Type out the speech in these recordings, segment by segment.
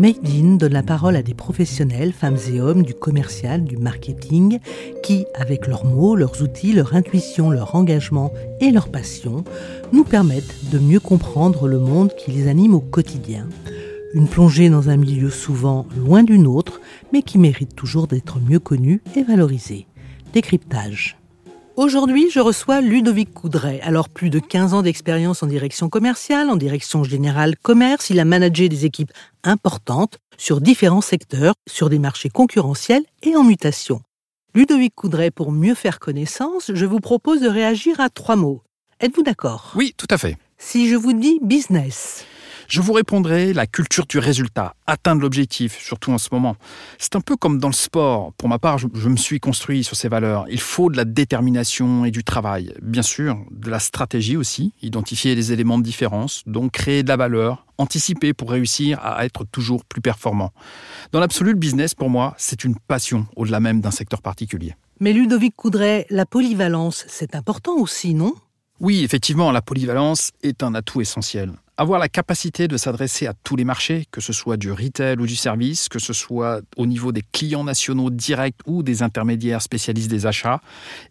Made in donne la parole à des professionnels, femmes et hommes, du commercial, du marketing, qui, avec leurs mots, leurs outils, leur intuition, leur engagement et leur passion, nous permettent de mieux comprendre le monde qui les anime au quotidien. Une plongée dans un milieu souvent loin d'une autre, mais qui mérite toujours d'être mieux connu et valorisé. Décryptage. Aujourd'hui, je reçois Ludovic Coudray. Alors, plus de 15 ans d'expérience en direction commerciale, en direction générale commerce. Il a managé des équipes importantes sur différents secteurs, sur des marchés concurrentiels et en mutation. Ludovic Coudray, pour mieux faire connaissance, je vous propose de réagir à trois mots. Êtes-vous d'accord? Oui, tout à fait. Si je vous dis business, Je vous répondrai la culture du résultat, atteindre l'objectif, surtout en ce moment. C'est un peu comme dans le sport. Pour ma part, je, je me suis construit sur ces valeurs. Il faut de la détermination et du travail. Bien sûr, de la stratégie aussi, identifier les éléments de différence, donc créer de la valeur, anticiper pour réussir à être toujours plus performant. Dans l'absolu, le business, pour moi, c'est une passion, au-delà même d'un secteur particulier. mais Ludovic Coudray, la polyvalence, c'est important aussi, non? Oui, effectivement, la polyvalence est un atout essentiel. Avoir la capacité de s'adresser à tous les marchés, que ce soit du retail ou du service, que ce soit au niveau des clients nationaux directs ou des intermédiaires spécialistes des achats,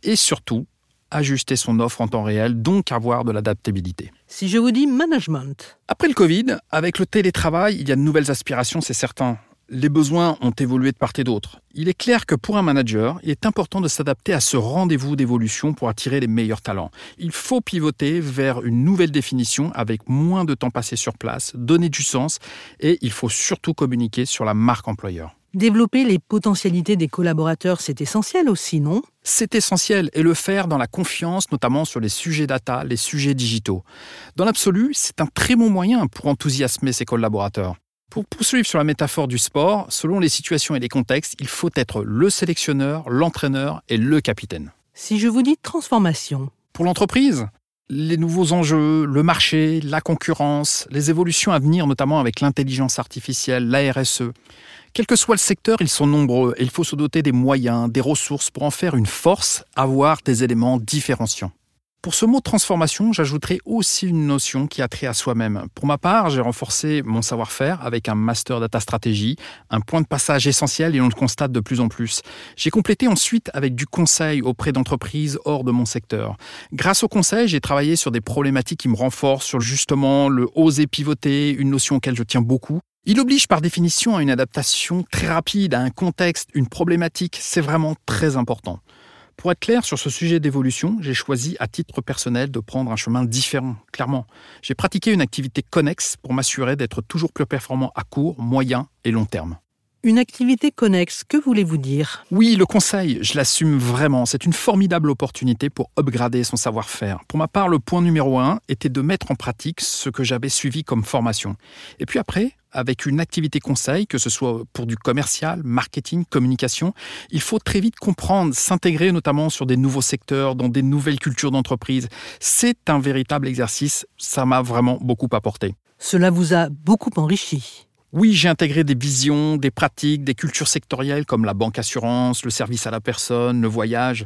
et surtout ajuster son offre en temps réel, donc avoir de l'adaptabilité. Si je vous dis management, Après le Covid, avec le télétravail, il y a de nouvelles aspirations, c'est certain. Les besoins ont évolué de part et d'autre. Il est clair que pour un manager, il est important de s'adapter à ce rendez-vous d'évolution pour attirer les meilleurs talents. Il faut pivoter vers une nouvelle définition avec moins de temps passé sur place, donner du sens et il faut surtout communiquer sur la marque employeur. développer les potentialités des collaborateurs, c'est essentiel aussi, non? C'est essentiel et le faire dans la confiance, notamment sur les sujets data, les sujets digitaux. Dans l'absolu, c'est un très bon moyen pour enthousiasmer ses collaborateurs. Pour poursuivre sur la métaphore du sport, selon les situations et les contextes, il faut être le sélectionneur, l'entraîneur et le capitaine. Si je vous dis transformation, Pour l'entreprise, les nouveaux enjeux, le marché, la concurrence, les évolutions à venir, notamment avec l'intelligence artificielle, la RSE. Quel que soit le secteur, ils sont nombreux et il faut se doter des moyens, des ressources pour en faire une force, avoir des éléments différenciants. Pour ce mot transformation, j'ajouterai aussi une notion qui a trait à soi-même. Pour ma part, j'ai renforcé mon savoir-faire avec un master data stratégie, un point de passage essentiel et on le constate de plus en plus. J'ai complété ensuite avec du conseil auprès d'entreprises hors de mon secteur. Grâce au conseil, j'ai travaillé sur des problématiques qui me renforcent sur justement le oser pivoter, une notion auquel je tiens beaucoup. Il oblige par définition à une adaptation très rapide à un contexte, une problématique, c'est vraiment très important. Pour être clair sur ce sujet d'évolution, j'ai choisi à titre personnel de prendre un chemin différent, clairement. J'ai pratiqué une activité connexe pour m'assurer d'être toujours plus performant à court, moyen et long terme. Une activité connexe, que voulez-vous dire? Oui, le conseil, je l'assume vraiment. C'est une formidable opportunité pour upgrader son savoir-faire. Pour ma part, le point numéro un était de mettre en pratique ce que j'avais suivi comme formation. Et puis après, avec une activité conseil, que ce soit pour du commercial, marketing, communication, il faut très vite comprendre, s'intégrer notamment sur des nouveaux secteurs, dans des nouvelles cultures d'entreprise. C'est un véritable exercice, ça m'a vraiment beaucoup apporté. Cela vous a beaucoup enrichi. Oui, j'ai intégré des visions, des pratiques, des cultures sectorielles comme la banque assurance, le service à la personne, le voyage.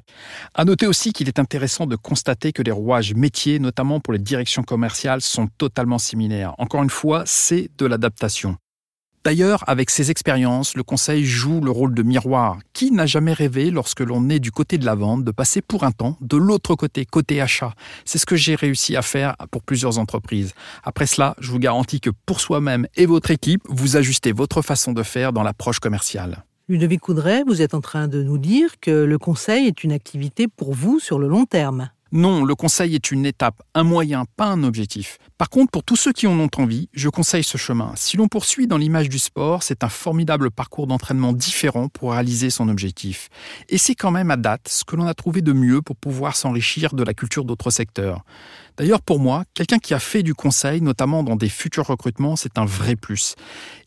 À noter aussi qu'il est intéressant de constater que les rouages métiers, notamment pour les directions commerciales, sont totalement similaires. Encore une fois, c'est de l'adaptation. D'ailleurs, avec ces expériences, le conseil joue le rôle de miroir. Qui n'a jamais rêvé, lorsque l'on est du côté de la vente, de passer pour un temps de l'autre côté, côté achat C'est ce que j'ai réussi à faire pour plusieurs entreprises. Après cela, je vous garantis que pour soi-même et votre équipe, vous ajustez votre façon de faire dans l'approche commerciale. Ludovic Coudray, vous êtes en train de nous dire que le conseil est une activité pour vous sur le long terme. Non, le conseil est une étape, un moyen, pas un objectif. Par contre, pour tous ceux qui en ont envie, je conseille ce chemin. Si l'on poursuit dans l'image du sport, c'est un formidable parcours d'entraînement différent pour réaliser son objectif. Et c'est quand même à date ce que l'on a trouvé de mieux pour pouvoir s'enrichir de la culture d'autres secteurs. D'ailleurs, pour moi, quelqu'un qui a fait du conseil, notamment dans des futurs recrutements, c'est un vrai plus.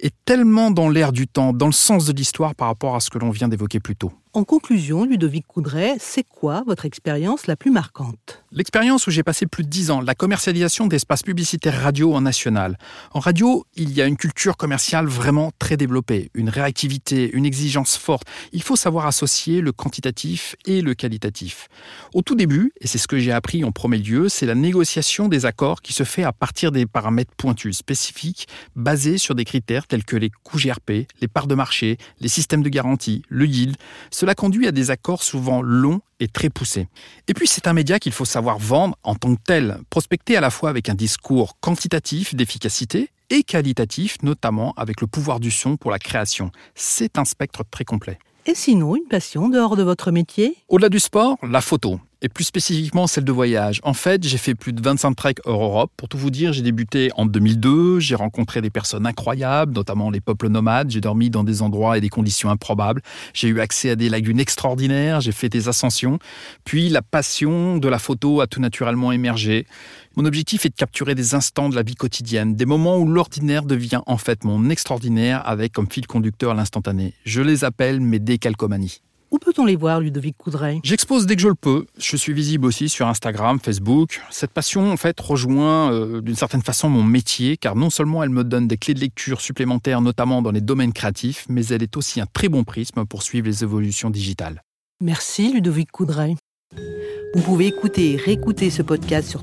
Et tellement dans l'air du temps, dans le sens de l'histoire par rapport à ce que l'on vient d'évoquer plus tôt. En conclusion, Ludovic Coudray, c'est quoi votre expérience la plus marquante? L'expérience où j'ai passé plus de dix ans, la commercialisation d'espaces publicitaires radio en national. En radio, il y a une culture commerciale vraiment très développée, une réactivité, une exigence forte. Il faut savoir associer le quantitatif et le qualitatif. Au tout début, et c'est ce que j'ai appris en premier lieu, c'est la négociation des accords qui se fait à partir des paramètres pointus, spécifiques, basés sur des critères tels que les coûts GRP, les parts de marché, les systèmes de garantie, le yield. Cela conduit à des accords souvent longs et très poussés. Et puis c'est un média qu'il faut savoir vendre en tant que tel, prospecter à la fois avec un discours quantitatif d'efficacité et qualitatif, notamment avec le pouvoir du son pour la création. C'est un spectre très complet. Et sinon, une passion dehors de votre métier? Au-delà du sport, la photo. Et plus spécifiquement celle de voyage. En fait, j'ai fait plus de 25 treks hors Europe. Pour tout vous dire, j'ai débuté en 2002. J'ai rencontré des personnes incroyables, notamment les peuples nomades. J'ai dormi dans des endroits et des conditions improbables. J'ai eu accès à des lagunes extraordinaires. J'ai fait des ascensions. Puis la passion de la photo a tout naturellement émergé. Mon objectif est de capturer des instants de la vie quotidienne, des moments où l'ordinaire devient en fait mon extraordinaire avec comme fil conducteur l'instantané. Je les appelle mes décalcomanies. Où peut-on les voir, Ludovic Coudray? J'expose dès que je le peux. Je suis visible aussi sur Instagram, Facebook. Cette passion, en fait, rejoint euh, d'une certaine façon mon métier, car non seulement elle me donne des clés de lecture supplémentaires, notamment dans les domaines créatifs, mais elle est aussi un très bon prisme pour suivre les évolutions digitales. Merci, Ludovic Coudray. Vous pouvez écouter et réécouter ce podcast sur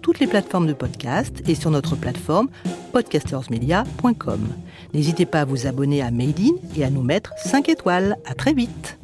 Toutes les plateformes de podcast et sur notre plateforme podcastersmedia.com. N'hésitez pas à vous abonner à Made In et à nous mettre 5 étoiles. À très vite.